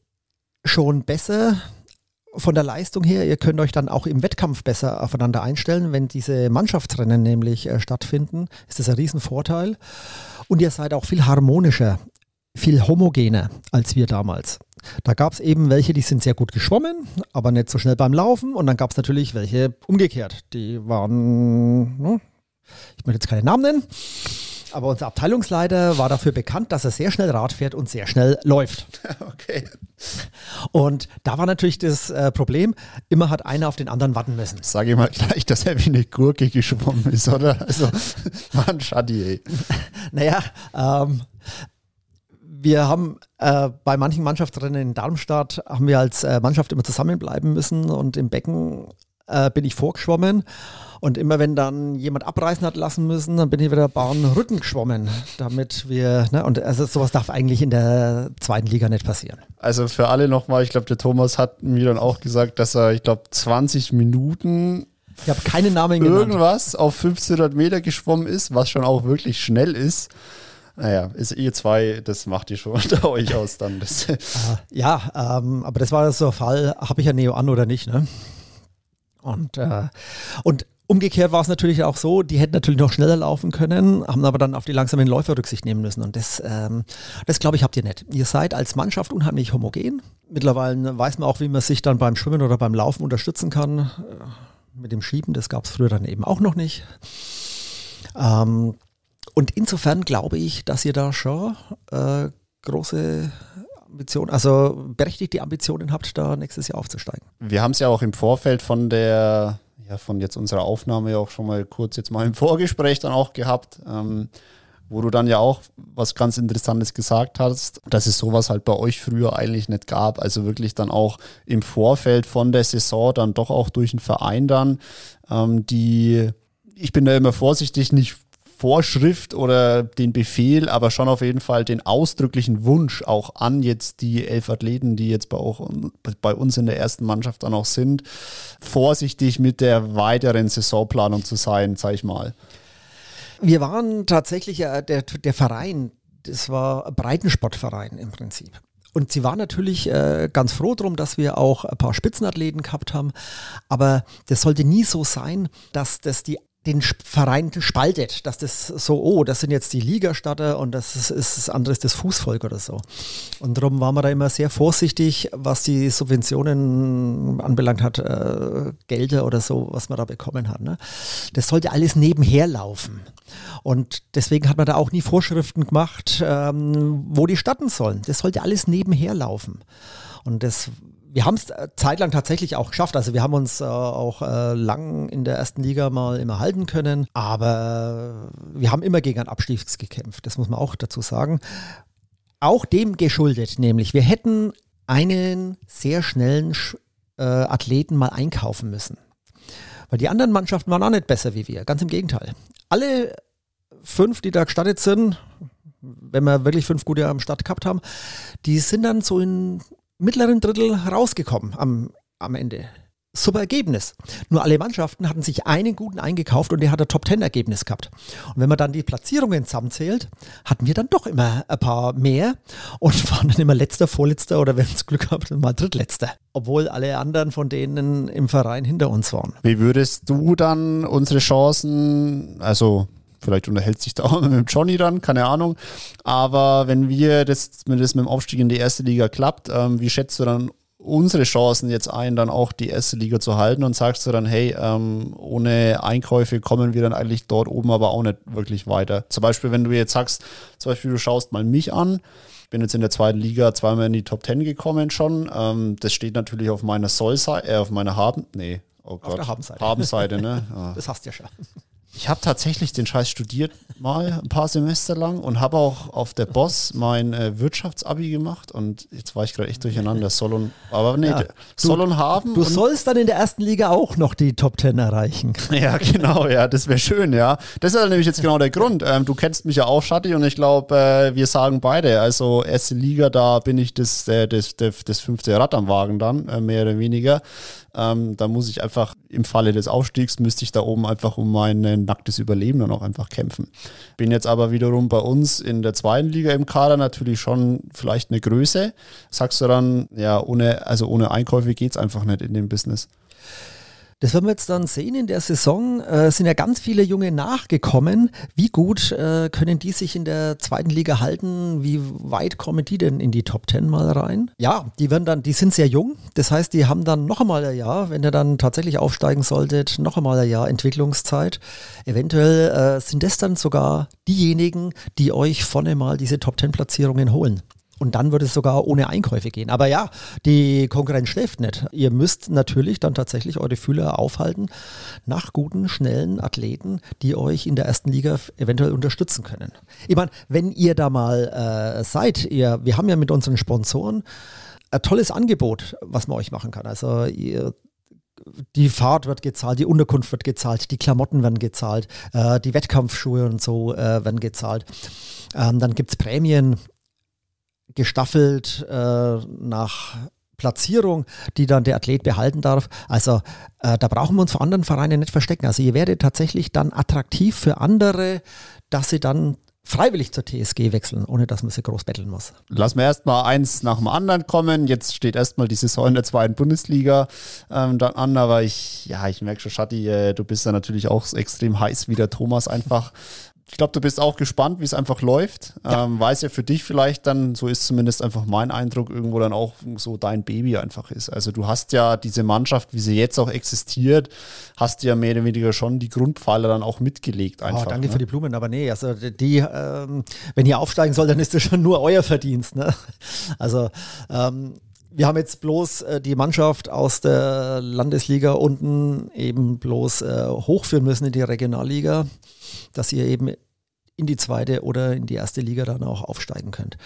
schon besser von der Leistung her. Ihr könnt euch dann auch im Wettkampf besser aufeinander einstellen. Wenn diese Mannschaftsrennen nämlich äh, stattfinden, ist das ein Riesenvorteil. Und ihr seid auch viel harmonischer, viel homogener als wir damals. Da gab es eben welche, die sind sehr gut geschwommen, aber nicht so schnell beim Laufen. Und dann gab es natürlich welche umgekehrt. Die waren, ne, ich möchte jetzt keine Namen nennen, aber unser Abteilungsleiter war dafür bekannt, dass er sehr schnell Rad fährt und sehr schnell läuft. Okay. Und da war natürlich das äh, Problem, immer hat einer auf den anderen warten müssen. Sage ich mal gleich, dass er wie eine Gurke geschwommen ist, oder? Also, Mann, Schadi, ey. naja, ähm, wir haben äh, bei manchen Mannschaftsrennen in Darmstadt haben wir als äh, Mannschaft immer zusammenbleiben müssen und im Becken äh, bin ich vorgeschwommen und immer wenn dann jemand abreißen hat lassen müssen, dann bin ich wieder Bahnrücken geschwommen, damit wir, ne, und also sowas darf eigentlich in der zweiten Liga nicht passieren. Also für alle nochmal, ich glaube, der Thomas hat mir dann auch gesagt, dass er, ich glaube, 20 Minuten ich habe keine Namen irgendwas genannt. auf 1500 Meter geschwommen ist, was schon auch wirklich schnell ist. Naja, ist ihr zwei, das macht ihr schon unter euch aus dann. Ah, ja, ähm, aber das war so ein Fall, habe ich ja Neo an oder nicht, ne? Und, äh, und umgekehrt war es natürlich auch so, die hätten natürlich noch schneller laufen können, haben aber dann auf die langsamen Läufer Rücksicht nehmen müssen. Und das, ähm, das glaube ich, habt ihr nicht. Ihr seid als Mannschaft unheimlich homogen. Mittlerweile weiß man auch, wie man sich dann beim Schwimmen oder beim Laufen unterstützen kann. Äh, mit dem Schieben, das gab es früher dann eben auch noch nicht. Ähm, und insofern glaube ich, dass ihr da schon äh, große Ambitionen, also berechtigte Ambitionen habt, da nächstes Jahr aufzusteigen. Wir haben es ja auch im Vorfeld von der, ja, von jetzt unserer Aufnahme ja auch schon mal kurz jetzt mal im Vorgespräch dann auch gehabt, ähm, wo du dann ja auch was ganz Interessantes gesagt hast, dass es sowas halt bei euch früher eigentlich nicht gab. Also wirklich dann auch im Vorfeld von der Saison dann doch auch durch einen Verein dann, ähm, die ich bin da immer vorsichtig, nicht Vorschrift oder den Befehl, aber schon auf jeden Fall den ausdrücklichen Wunsch auch an jetzt die elf Athleten, die jetzt bei, auch, bei uns in der ersten Mannschaft dann auch sind, vorsichtig mit der weiteren Saisonplanung zu sein, sag ich mal. Wir waren tatsächlich der, der Verein, das war ein Breitensportverein im Prinzip. Und sie war natürlich äh, ganz froh drum, dass wir auch ein paar Spitzenathleten gehabt haben. Aber das sollte nie so sein, dass das die den Verein spaltet, dass das so, oh, das sind jetzt die Ligastatter und das ist, ist das andere ist das Fußvolk oder so. Und darum waren wir da immer sehr vorsichtig, was die Subventionen anbelangt hat, äh, Gelder oder so, was man da bekommen hat. Ne? Das sollte alles nebenher laufen. Und deswegen hat man da auch nie Vorschriften gemacht, ähm, wo die starten sollen. Das sollte alles nebenher laufen. Und das wir haben es äh, zeitlang tatsächlich auch geschafft. Also wir haben uns äh, auch äh, lang in der ersten Liga mal immer halten können, aber wir haben immer gegen einen Abstieg gekämpft. Das muss man auch dazu sagen. Auch dem geschuldet, nämlich wir hätten einen sehr schnellen äh, Athleten mal einkaufen müssen. Weil die anderen Mannschaften waren auch nicht besser wie wir. Ganz im Gegenteil. Alle fünf, die da gestartet sind, wenn wir wirklich fünf gute am Start gehabt haben, die sind dann so in mittleren Drittel rausgekommen am, am Ende. super Ergebnis. Nur alle Mannschaften hatten sich einen guten eingekauft und der hat ein Top-10-Ergebnis gehabt. Und wenn man dann die Platzierungen zusammenzählt, hatten wir dann doch immer ein paar mehr und waren dann immer letzter, vorletzter oder wenn es Glück gehabt, mal drittletzter. Obwohl alle anderen von denen im Verein hinter uns waren. Wie würdest du dann unsere Chancen, also vielleicht unterhält sich da auch mit dem Johnny dann, keine Ahnung. Aber wenn wir das, wenn das mit dem Aufstieg in die erste Liga klappt, ähm, wie schätzt du dann unsere Chancen jetzt ein, dann auch die erste Liga zu halten und sagst du dann, hey, ähm, ohne Einkäufe kommen wir dann eigentlich dort oben aber auch nicht wirklich weiter. Zum Beispiel, wenn du jetzt sagst, zum Beispiel du schaust mal mich an, bin jetzt in der zweiten Liga zweimal in die Top Ten gekommen schon. Ähm, das steht natürlich auf meiner Soll-Seite, äh, auf meiner Haben, nee, oh Gott. Auf der Habenseite. Habenseite, ne? Ah. Das hast du ja schon. Ich habe tatsächlich den Scheiß studiert mal ein paar Semester lang und habe auch auf der Boss mein äh, Wirtschaftsabi gemacht und jetzt war ich gerade echt durcheinander. Soll und, aber nee, Ja, soll und haben. Du sollst dann in der ersten Liga auch noch die Top 10 erreichen. ja, genau, ja, das wäre schön, ja. Das ist ja nämlich jetzt genau der Grund. Ähm, du kennst mich ja auch, Schatti, und ich glaube, äh, wir sagen beide, also erste Liga, da bin ich das, äh, das, das, das fünfte Rad am Wagen dann, äh, mehr oder weniger. Ähm, da muss ich einfach im Falle des Aufstiegs, müsste ich da oben einfach um mein äh, nacktes Überleben dann auch einfach kämpfen. Bin jetzt aber wiederum bei uns in der zweiten Liga im Kader natürlich schon vielleicht eine Größe. Sagst du dann, ja, ohne, also ohne Einkäufe geht es einfach nicht in dem Business. Das werden wir jetzt dann sehen in der Saison. Äh, sind ja ganz viele Junge nachgekommen. Wie gut äh, können die sich in der zweiten Liga halten? Wie weit kommen die denn in die Top 10 mal rein? Ja, die werden dann, die sind sehr jung. Das heißt, die haben dann noch einmal ein Jahr, wenn ihr dann tatsächlich aufsteigen solltet, noch einmal ein Jahr Entwicklungszeit. Eventuell äh, sind das dann sogar diejenigen, die euch vorne mal diese Top 10 Platzierungen holen. Und dann würde es sogar ohne Einkäufe gehen. Aber ja, die Konkurrenz schläft nicht. Ihr müsst natürlich dann tatsächlich eure Fühler aufhalten nach guten, schnellen Athleten, die euch in der ersten Liga eventuell unterstützen können. Ich meine, wenn ihr da mal äh, seid, ihr, wir haben ja mit unseren Sponsoren ein tolles Angebot, was man euch machen kann. Also ihr die Fahrt wird gezahlt, die Unterkunft wird gezahlt, die Klamotten werden gezahlt, äh, die Wettkampfschuhe und so äh, werden gezahlt. Ähm, dann gibt es Prämien gestaffelt äh, nach Platzierung, die dann der Athlet behalten darf. Also äh, da brauchen wir uns vor anderen Vereinen nicht verstecken. Also ihr werdet tatsächlich dann attraktiv für andere, dass sie dann freiwillig zur TSG wechseln, ohne dass man sie groß betteln muss. Lass mir erstmal eins nach dem anderen kommen. Jetzt steht erstmal die Saison in der zweiten Bundesliga ähm, dann an, aber ich, ja, ich merke schon, Schatti, äh, du bist ja natürlich auch extrem heiß wie der Thomas einfach. Ich glaube, du bist auch gespannt, wie es einfach läuft. Ja. Ähm, weiß ja für dich vielleicht dann, so ist zumindest einfach mein Eindruck, irgendwo dann auch so dein Baby einfach ist. Also du hast ja diese Mannschaft, wie sie jetzt auch existiert, hast ja mehr oder weniger schon die Grundpfeiler dann auch mitgelegt einfach. oh, danke ne? für die Blumen, aber nee, also die, ähm, wenn ihr aufsteigen sollt, dann ist das schon nur euer Verdienst. Ne? Also ähm, wir haben jetzt bloß äh, die Mannschaft aus der Landesliga unten eben bloß äh, hochführen müssen in die Regionalliga, dass ihr eben in die zweite oder in die erste Liga dann auch aufsteigen könnt.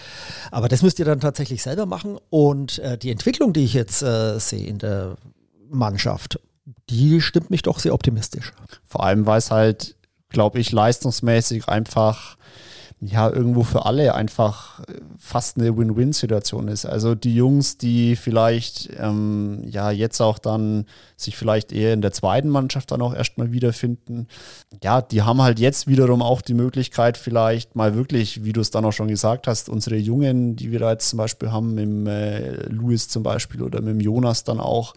Aber das müsst ihr dann tatsächlich selber machen und äh, die Entwicklung, die ich jetzt äh, sehe in der Mannschaft, die stimmt mich doch sehr optimistisch. Vor allem, weil es halt, glaube ich, leistungsmäßig einfach ja irgendwo für alle einfach äh, fast eine Win-Win-Situation ist. Also die Jungs, die vielleicht ähm, ja jetzt auch dann sich vielleicht eher in der zweiten Mannschaft dann auch erstmal wiederfinden, ja, die haben halt jetzt wiederum auch die Möglichkeit, vielleicht mal wirklich, wie du es dann auch schon gesagt hast, unsere Jungen, die wir da jetzt zum Beispiel haben, mit dem äh, Louis zum Beispiel oder mit dem Jonas dann auch,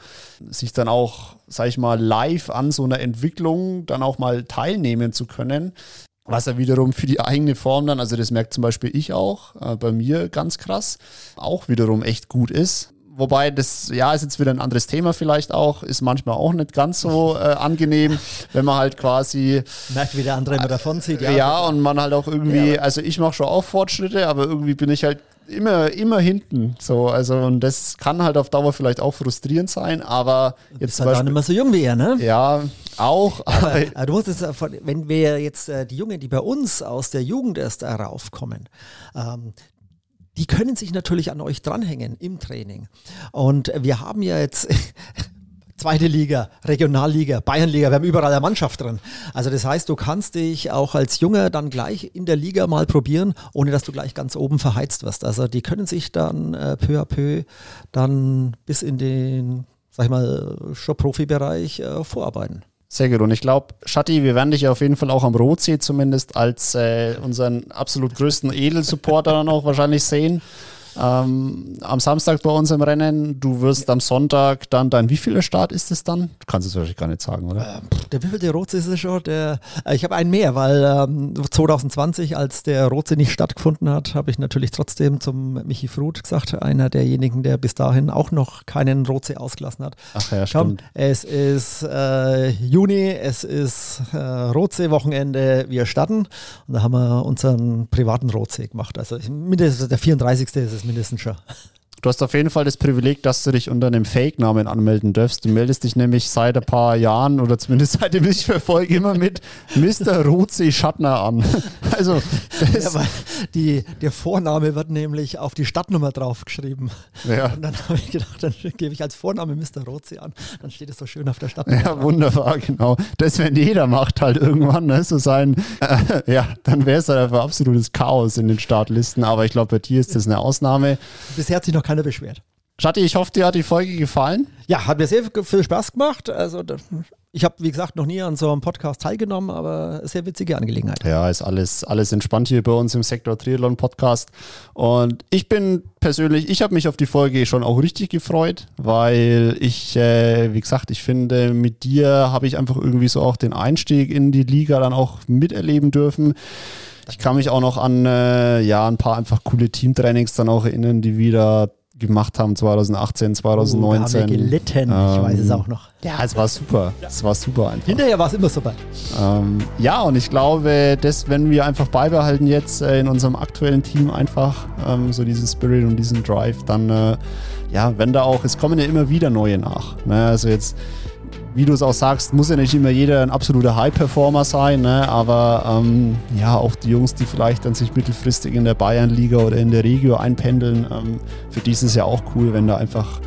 sich dann auch, sag ich mal, live an so einer Entwicklung dann auch mal teilnehmen zu können. Was ja wiederum für die eigene Form dann, also das merkt zum Beispiel ich auch, äh, bei mir ganz krass, auch wiederum echt gut ist. Wobei das, ja, ist jetzt wieder ein anderes Thema vielleicht auch, ist manchmal auch nicht ganz so äh, angenehm, wenn man halt quasi Merkt, wie der andere immer davon zieht. ja, und man halt auch irgendwie, Ja, also ich mache schon auch Fortschritte, aber irgendwie bin ich halt immer, immer hinten. So, also und das kann halt auf Dauer vielleicht auch frustrierend sein, aber jetzt zum halt auch nicht mehr so jung wie er, ne? ja, auch, aber Aber du musst es, äh, wenn wir jetzt äh, die Jungen, die bei uns aus der Jugend erst heraufkommen, ähm, die können sich natürlich an euch dranhängen im Training. Und wir haben ja jetzt zweite Liga, Regionalliga, Bayernliga, wir haben überall eine Mannschaft drin. Also das heißt, du kannst dich auch als Junge dann gleich in der Liga mal probieren, ohne dass du gleich ganz oben verheizt wirst. Also die können sich dann äh, peu à peu dann bis in den sag ich mal, schon Profibereich äh, vorarbeiten. Sehr gut. Und ich glaube, Schatti, wir werden dich auf jeden Fall auch am Rotsee zumindest als äh, unseren absolut größten Edelsupporter dann auch wahrscheinlich sehen ähm, am Samstag bei uns im Rennen. Du wirst am Sonntag dann dein, wie vieler Start ist es dann? Du kannst es wahrscheinlich gar nicht sagen, oder? Ähm, der wievielte Rotse ist es schon? Der, äh, ich habe einen mehr, weil ähm, 2020, als der Rotse nicht stattgefunden hat, habe ich natürlich trotzdem zum Michi Fruth gesagt, einer derjenigen, der bis dahin auch noch keinen Rotse ausgelassen hat. Ach ja, stimmt. Komm, es ist äh, Juni, es ist äh, Rotse-Wochenende, wir starten. Und da haben wir unseren privaten Rotse gemacht. Also mindestens der 34. ist es mindestens schon. Du hast auf jeden Fall das Privileg, dass du dich unter einem Fake-Namen anmelden darfst. Du meldest dich nämlich seit ein paar Jahren oder zumindest seitdem ich verfolge immer mit Mr. Ruzi Schattner an. Also ja, die, der Vorname wird nämlich auf die Stadtnummer draufgeschrieben. Ja. Und dann habe ich gedacht, dann gebe ich als Vorname Mr. Ruzi an. Dann steht es so schön auf der Stadtnummer. Ja, wunderbar, genau. Das, wenn jeder macht halt irgendwann, ne, so sein, äh, ja, dann wäre es halt einfach absolutes Chaos in den Startlisten. Aber ich glaube, bei dir ist das eine Ausnahme. Bisher hat sich noch keiner beschwert. Schatti, ich hoffe, dir hat die Folge gefallen. Ja, hat mir sehr viel Spaß gemacht. Also ich habe, wie gesagt, noch nie an so einem Podcast teilgenommen, aber sehr witzige Angelegenheit. Ja, ist alles, alles entspannt hier bei uns im Sektor Triathlon Podcast. Und ich bin persönlich, ich habe mich auf die Folge schon auch richtig gefreut, weil ich, äh, wie gesagt, ich finde, mit dir habe ich einfach irgendwie so auch den Einstieg in die Liga dann auch miterleben dürfen. Ich kann mich auch noch an äh, ja, ein paar einfach coole Teamtrainings dann auch erinnern, die wieder gemacht haben 2018, 2019. Oh, haben wir gelitten, ähm, ich weiß es ähm, auch noch. Ja, es war super. Es war super einfach. Hinterher war es immer super. Ähm, ja, und ich glaube, das, wenn wir einfach beibehalten jetzt äh, in unserem aktuellen Team einfach ähm, so diesen Spirit und diesen Drive, dann äh, ja, wenn da auch, es kommen ja immer wieder neue nach. Ne? Also jetzt wie du es auch sagst, muss ja nicht immer jeder ein absoluter High-Performer sein, ne? aber ähm, ja, auch die Jungs, die vielleicht dann sich mittelfristig in der Bayernliga oder in der Regio einpendeln, ähm, für die ist es ja auch cool, wenn da einfach,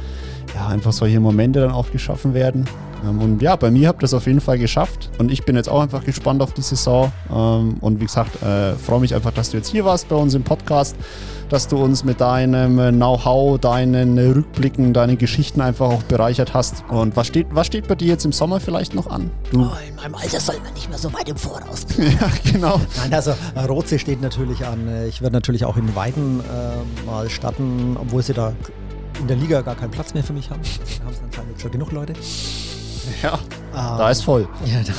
ja, einfach solche Momente dann auch geschaffen werden. Ähm, und ja, bei mir habt ihr es auf jeden Fall geschafft und ich bin jetzt auch einfach gespannt auf die Saison ähm, und wie gesagt, äh, freue mich einfach, dass du jetzt hier warst bei uns im Podcast dass du uns mit deinem Know-how, deinen Rückblicken, deinen Geschichten einfach auch bereichert hast. Und was steht, was steht bei dir jetzt im Sommer vielleicht noch an? Du oh, in meinem Alter soll man nicht mehr so weit im Voraus. ja, genau. Nein, also Rotsee steht natürlich an. Ich werde natürlich auch in Weiden äh, mal starten, obwohl sie da in der Liga gar keinen Platz mehr für mich haben. Da haben sie anscheinend schon genug Leute. Ja, ähm, da ist voll. Ja, da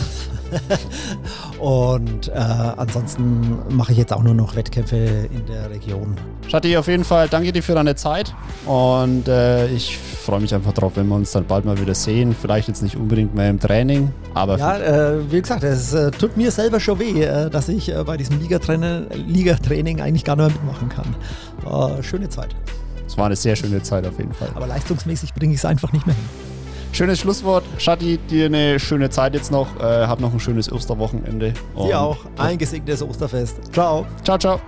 und äh, ansonsten mache ich jetzt auch nur noch Wettkämpfe in der Region. Schatti, auf jeden Fall danke dir für deine Zeit und äh, ich freue mich einfach drauf, wenn wir uns dann bald mal wieder sehen. Vielleicht jetzt nicht unbedingt mehr im Training, aber. Ja, äh, wie gesagt, es äh, tut mir selber schon weh, äh, dass ich äh, bei diesem Ligatraining, Ligatraining eigentlich gar nicht mehr mitmachen kann. Schöne Zeit. Es war eine sehr schöne Zeit auf jeden Fall. Aber leistungsmäßig bringe ich es einfach nicht mehr hin. Schönes Schlusswort. Shadi, dir eine schöne Zeit jetzt noch. Äh, hab noch ein schönes Osterwochenende. Dir auch. Ein gesegnetes Osterfest. Ciao. Ciao, ciao.